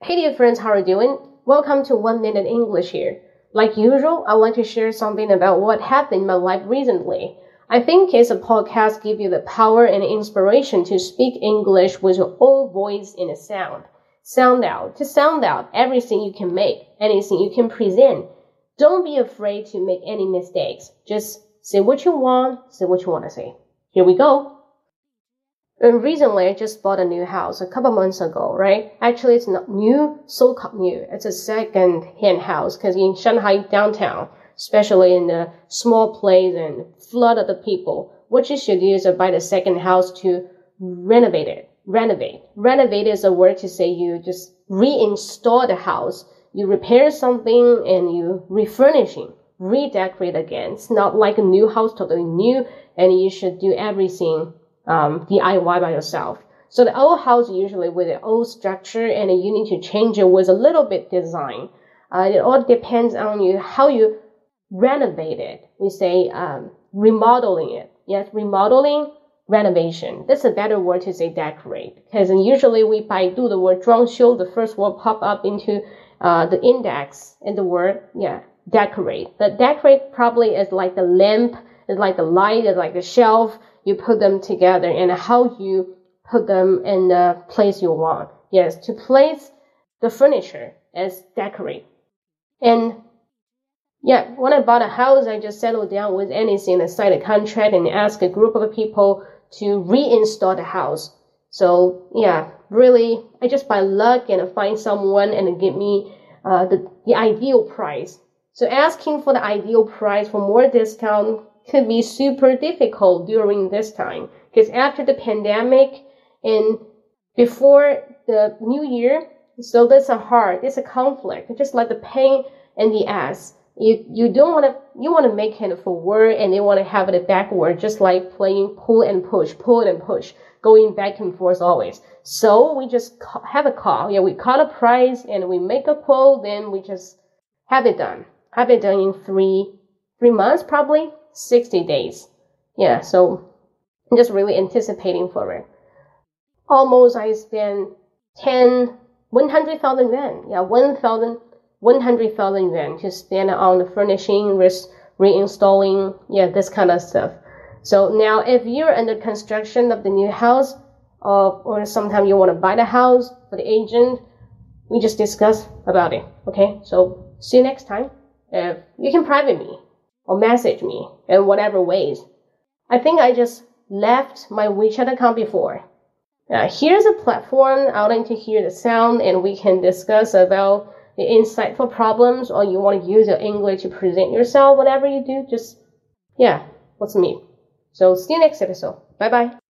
Hey dear friends, how are you doing? Welcome to One Minute English here. Like usual, I want to share something about what happened in my life recently. I think it's a podcast give you the power and inspiration to speak English with your own voice and sound. Sound out, to sound out everything you can make, anything you can present. Don't be afraid to make any mistakes. Just say what you want, say what you want to say. Here we go. And recently, I just bought a new house a couple months ago, right? Actually, it's not new, so called new. It's a second hand house because in Shanghai downtown, especially in the small place and flood of the people, what you should do is buy the second house to renovate it. Renovate. Renovate is a word to say you just reinstall the house. You repair something and you refurnishing, redecorate again. It's not like a new house, totally new, and you should do everything um, DIY by yourself. So the old house usually with the old structure and you need to change it with a little bit design. Uh, it all depends on you how you renovate it. We say um, remodeling it. Yes, remodeling, renovation. That's a better word to say decorate. Because usually we by do the word 装修, the first word pop up into uh, the index and the word, yeah, decorate. The decorate probably is like the lamp, is like the light, is like the shelf, you put them together and how you put them in the place you want. Yes, to place the furniture as decorate. And yeah, when I bought a house, I just settled down with anything and signed a contract and asked a group of people to reinstall the house. So yeah, really, I just by luck and find someone and give me uh, the, the ideal price. So asking for the ideal price for more discount could be super difficult during this time because after the pandemic and before the new year, so that's a hard, it's a conflict, just like the pain in the ass. You you don't want to you want to make it forward and they want to have it backward, just like playing pull and push, pull and push, going back and forth always. So we just have a call. Yeah, we call a price and we make a quote, then we just have it done. Have it done in three three months probably 60 days. Yeah, so I'm just really anticipating for it. Almost I spent 10, 100,000 yuan. Yeah, 1,000, 100,000 yuan to spend on the furnishing, re- reinstalling, yeah, this kind of stuff. So now if you're under construction of the new house, or, or sometime you want to buy the house for the agent, we just discuss about it. Okay, so see you next time. If you can private me or message me in whatever ways. I think I just left my WeChat account before. Uh, here's a platform. I would like to hear the sound and we can discuss about the insightful problems or you want to use your English to present yourself, whatever you do, just, yeah, let's meet. So see you next episode. Bye bye.